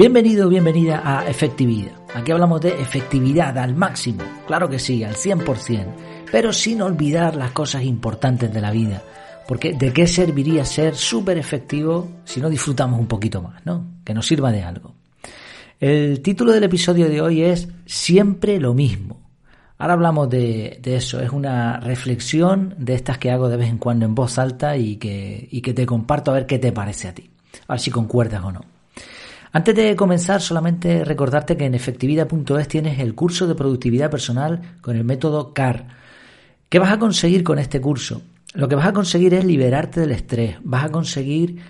Bienvenido, bienvenida a Efectividad. Aquí hablamos de efectividad al máximo, claro que sí, al 100%, pero sin olvidar las cosas importantes de la vida. Porque ¿de qué serviría ser súper efectivo si no disfrutamos un poquito más, ¿no? Que nos sirva de algo. El título del episodio de hoy es Siempre lo mismo. Ahora hablamos de, eso, es una reflexión de estas que hago de vez en cuando en voz alta y que, y que te comparto a ver qué te parece a ti, a ver si concuerdas o no. Antes de comenzar, solamente recordarte que en efectividad.es tienes el curso de productividad personal con el método CAR. ¿Qué vas a conseguir con este curso? Lo que vas a conseguir es liberarte del estrés, vas a conseguir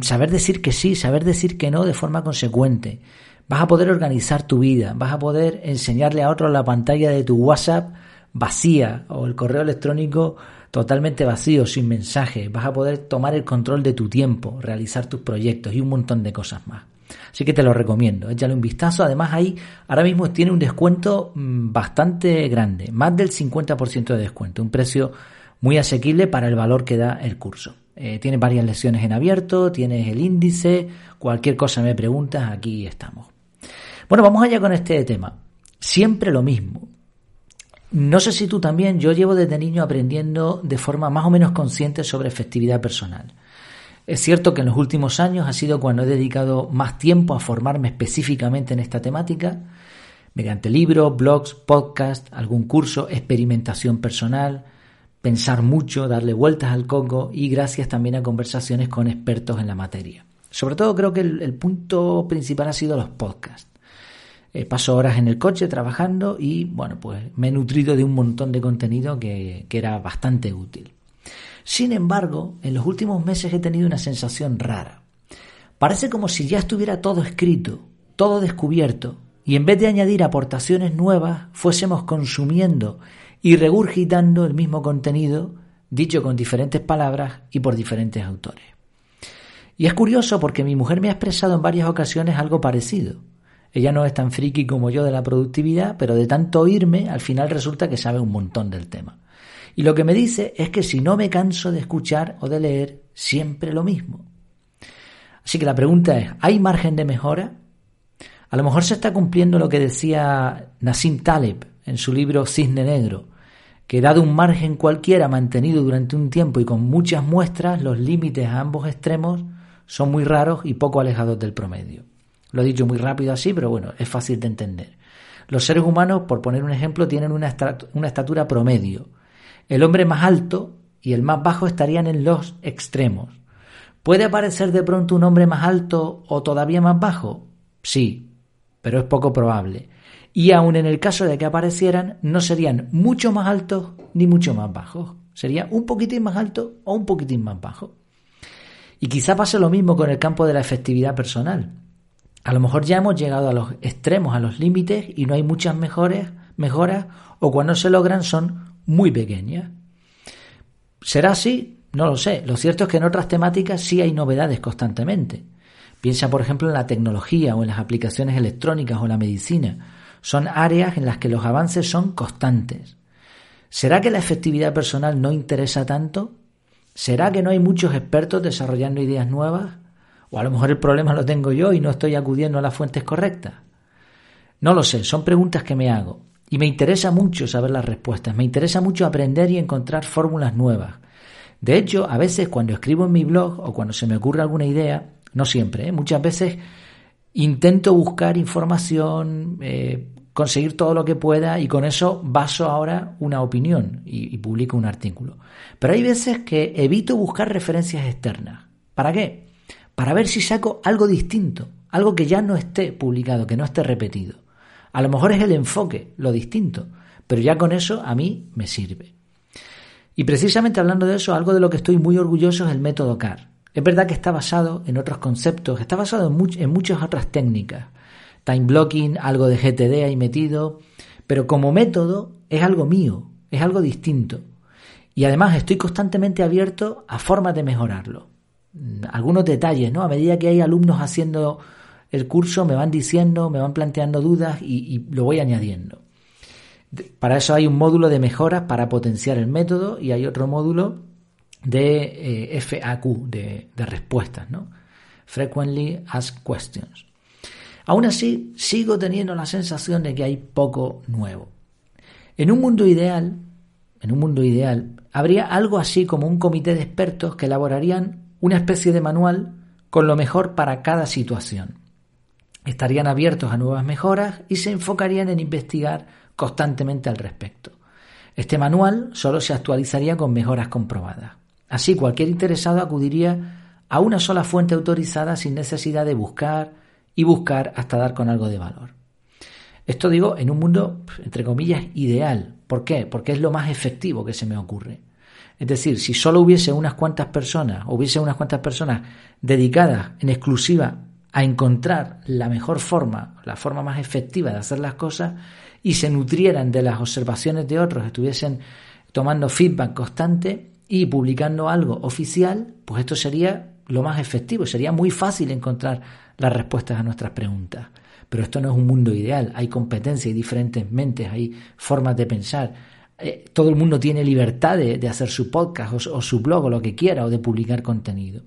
saber decir que sí, saber decir que no de forma consecuente. Vas a poder organizar tu vida, vas a poder enseñarle a otros la pantalla de tu WhatsApp vacía o el correo electrónico totalmente vacío, sin mensaje. Vas a poder tomar el control de tu tiempo, realizar tus proyectos y un montón de cosas más. Así que te lo recomiendo, échale un vistazo. Además, ahí ahora mismo tiene un descuento mm, bastante grande, más del 50% de descuento, un precio muy asequible para el valor que da el curso. Eh, tiene varias lecciones en abierto, tienes el índice, cualquier cosa me preguntas, aquí estamos. Bueno, vamos allá con este tema. Siempre lo mismo. No sé si tú también, yo llevo desde niño aprendiendo de forma más o menos consciente sobre efectividad personal. Es cierto que en los últimos años ha sido cuando he dedicado más tiempo a formarme específicamente en esta temática, mediante libros, blogs, podcasts, algún curso, experimentación personal, pensar mucho, darle vueltas al coco y gracias también a conversaciones con expertos en la materia. Sobre todo creo que el punto principal ha sido los podcasts. Eh, paso horas en el coche trabajando y bueno, pues me he nutrido de un montón de contenido que, que era bastante útil. Sin embargo, en los últimos meses he tenido una sensación rara. Parece como si ya estuviera todo escrito, todo descubierto, y en vez de añadir aportaciones nuevas, fuésemos consumiendo y regurgitando el mismo contenido, dicho con diferentes palabras y por diferentes autores. Y es curioso porque mi mujer me ha expresado en varias ocasiones algo parecido. Ella no es tan friki como yo de la productividad, pero de tanto oírme, al final resulta que sabe un montón del tema. Y lo que me dice es que si no me canso de escuchar o de leer siempre lo mismo. Así que la pregunta es, ¿hay margen de mejora? A lo mejor se está cumpliendo lo que decía Nassim Taleb en su libro Cisne Negro, que dado un margen cualquiera mantenido durante un tiempo y con muchas muestras, los límites a ambos extremos son muy raros y poco alejados del promedio. Lo he dicho muy rápido así, pero bueno, es fácil de entender. Los seres humanos, por poner un ejemplo, tienen una, estatura promedio. El hombre más alto y el más bajo estarían en los extremos. ¿Puede aparecer de pronto un hombre más alto o todavía más bajo? Sí, pero es poco probable. Y aun en el caso de que aparecieran, no serían mucho más altos ni mucho más bajos. Sería un poquitín más alto o un poquitín más bajo. Y quizá pase lo mismo con el campo de la efectividad personal. A lo mejor ya hemos llegado a los extremos, a los límites y no hay muchas mejores, mejoras o cuando se logran son muy pequeñas. ¿Será así? No lo sé. Lo cierto es que en otras temáticas sí hay novedades constantemente. Piensa, por ejemplo, en la tecnología o en las aplicaciones electrónicas o la medicina. Son áreas en las que los avances son constantes. ¿Será que la efectividad personal no interesa tanto? ¿Será que no hay muchos expertos desarrollando ideas nuevas? O a lo mejor el problema lo tengo yo y no estoy acudiendo a las fuentes correctas. No lo sé, son preguntas que me hago. Y me interesa mucho saber las respuestas, me interesa mucho aprender y encontrar fórmulas nuevas. De hecho, a veces cuando escribo en mi blog o cuando se me ocurre alguna idea, no siempre, ¿eh? muchas veces intento buscar información, eh, conseguir todo lo que pueda y con eso baso ahora una opinión y publico un artículo. Pero hay veces que evito buscar referencias externas. ¿Para qué? para ver si saco algo distinto, algo que ya no esté publicado, que no esté repetido. A lo mejor es el enfoque, lo distinto, pero ya con eso a mí me sirve. Y precisamente hablando de eso, algo de lo que estoy muy orgulloso es el método CAR. Es verdad que está basado en otros conceptos, está basado en, en muchas otras técnicas. Time blocking, algo de GTD ahí metido, pero como método es algo mío, es algo distinto. Y además estoy constantemente abierto a formas de mejorarlo algunos detalles, ¿no? A medida que hay alumnos haciendo el curso, me van diciendo, me van planteando dudas y, lo voy añadiendo. Para eso hay un módulo de mejoras para potenciar el método y hay otro módulo de eh, FAQ, de, de, respuestas, ¿no? Frequently Asked Questions. Aún así, sigo teniendo la sensación de que hay poco nuevo. En un mundo ideal, en un mundo ideal, habría algo así como un comité de expertos que elaborarían una especie de manual con lo mejor para cada situación. Estarían abiertos a nuevas mejoras y se enfocarían en investigar constantemente al respecto. Este manual solo se actualizaría con mejoras comprobadas. Así cualquier interesado acudiría a una sola fuente autorizada sin necesidad de buscar y buscar hasta dar con algo de valor. Esto digo en un mundo, entre comillas, ideal. ¿Por qué? Porque es lo más efectivo que se me ocurre. Es decir, si solo hubiese unas cuantas personas, hubiese unas cuantas personas dedicadas en exclusiva a encontrar la mejor forma, la forma más efectiva de hacer las cosas y se nutrieran de las observaciones de otros, estuviesen tomando feedback constante y publicando algo oficial, pues esto sería lo más efectivo, sería muy fácil encontrar las respuestas a nuestras preguntas. Pero esto no es un mundo ideal, hay competencia, hay diferentes mentes, hay formas de pensar. Eh, todo el mundo tiene libertad de, hacer su podcast o, o su blog o lo que quiera o de publicar contenido.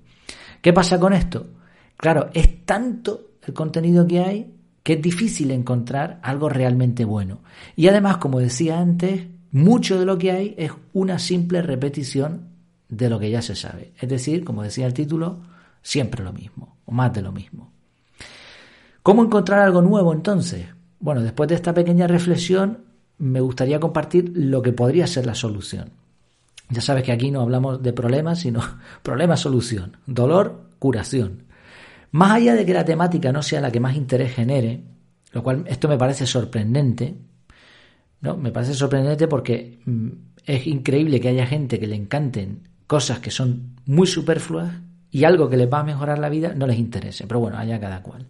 ¿Qué pasa con esto? Claro, es tanto el contenido que hay que es difícil encontrar algo realmente bueno. Y además, como decía antes, mucho de lo que hay es una simple repetición de lo que ya se sabe. Es decir, como decía el título, siempre lo mismo, o más de lo mismo. ¿Cómo encontrar algo nuevo entonces? Bueno, después de esta pequeña reflexión, me gustaría compartir lo que podría ser la solución. Ya sabes que aquí no hablamos de problemas, sino problema-solución, dolor-curación. Más allá de que la temática no sea la que más interés genere, lo cual esto me parece sorprendente, ¿no? Me parece sorprendente porque mm, es increíble que haya gente que le encanten cosas que son muy superfluas y algo que les va a mejorar la vida no les interese. Pero bueno, allá cada cual.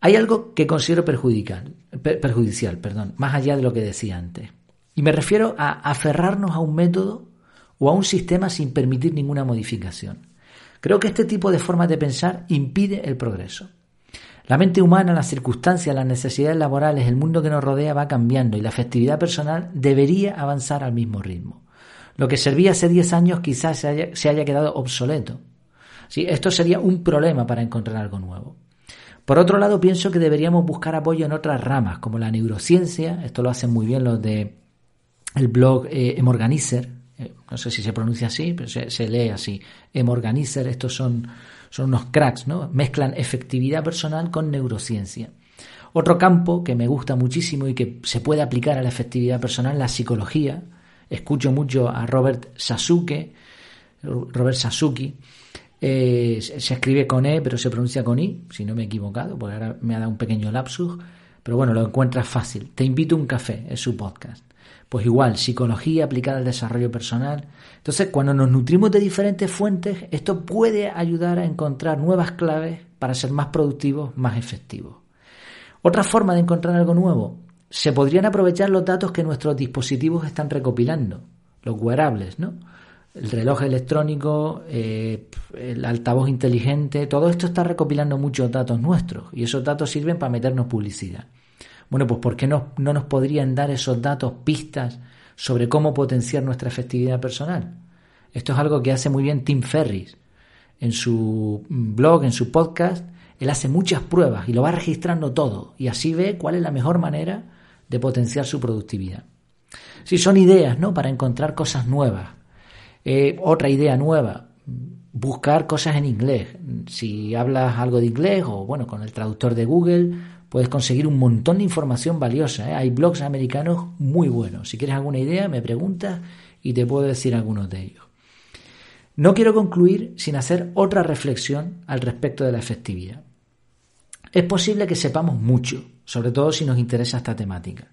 Hay algo que considero perjudicial, perjudicial perdón, más allá de lo que decía antes. Y me refiero a aferrarnos a un método o a un sistema sin permitir ninguna modificación. Creo que este tipo de forma de pensar impide el progreso. La mente humana, las circunstancias, las necesidades laborales, el mundo que nos rodea va cambiando y la efectividad personal debería avanzar al mismo ritmo. Lo que servía hace 10 años quizás se haya, quedado obsoleto. ¿Sí? Esto sería un problema para encontrar algo nuevo. Por otro lado, pienso que deberíamos buscar apoyo en otras ramas, como la neurociencia, esto lo hacen muy bien los de el blog eh, Emorganizer, eh, no sé si se pronuncia así, pero se, lee así, Emorganizer, estos son, son unos cracks, ¿no? Mezclan efectividad personal con neurociencia. Otro campo que me gusta muchísimo y que se puede aplicar a la efectividad personal, la psicología. Escucho mucho a Robert Sasuke, Robert Sasuki, eh, se escribe con E, pero se pronuncia con I, si no me he equivocado, porque ahora me ha dado un pequeño lapsus. Pero bueno, lo encuentras fácil. Te invito a un café, es su podcast. Pues igual, psicología aplicada al desarrollo personal. Entonces, cuando nos nutrimos de diferentes fuentes, esto puede ayudar a encontrar nuevas claves para ser más productivos, más efectivos. Otra forma de encontrar algo nuevo, se podrían aprovechar los datos que nuestros dispositivos están recopilando, los wearables, ¿no? el reloj electrónico, eh, el altavoz inteligente, todo esto está recopilando muchos datos nuestros y esos datos sirven para meternos publicidad. Bueno, pues ¿por qué no, no nos podrían dar esos datos pistas sobre cómo potenciar nuestra efectividad personal? Esto es algo que hace muy bien Tim Ferris. En su blog, en su podcast, él hace muchas pruebas y lo va registrando todo y así ve cuál es la mejor manera de potenciar su productividad. Si son ideas, ¿no? Para encontrar cosas nuevas, eh, otra idea nueva, buscar cosas en inglés. Si hablas algo de inglés o bueno, con el traductor de Google puedes conseguir un montón de información valiosa. ¿eh? Hay blogs americanos muy buenos. Si quieres alguna idea, me preguntas y te puedo decir algunos de ellos. No quiero concluir sin hacer otra reflexión al respecto de la efectividad. Es posible que sepamos mucho, sobre todo si nos interesa esta temática.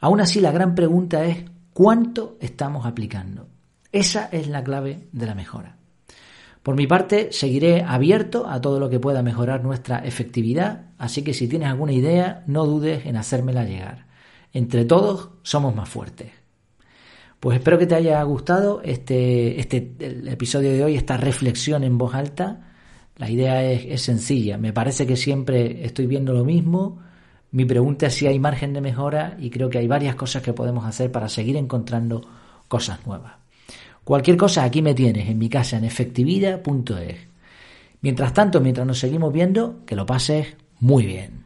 Aún así, la gran pregunta es ¿cuánto estamos aplicando? Esa es la clave de la mejora. Por mi parte, seguiré abierto a todo lo que pueda mejorar nuestra efectividad, así que si tienes alguna idea, no dudes en hacérmela llegar. Entre todos somos más fuertes. Pues espero que te haya gustado este, este episodio de hoy, esta reflexión en voz alta. La idea es sencilla. Me parece que siempre estoy viendo lo mismo. Mi pregunta es si hay margen de mejora y creo que hay varias cosas que podemos hacer para seguir encontrando cosas nuevas. Cualquier cosa aquí me tienes en mi casa en efectividad.es. Mientras tanto, mientras nos seguimos viendo, que lo pases muy bien.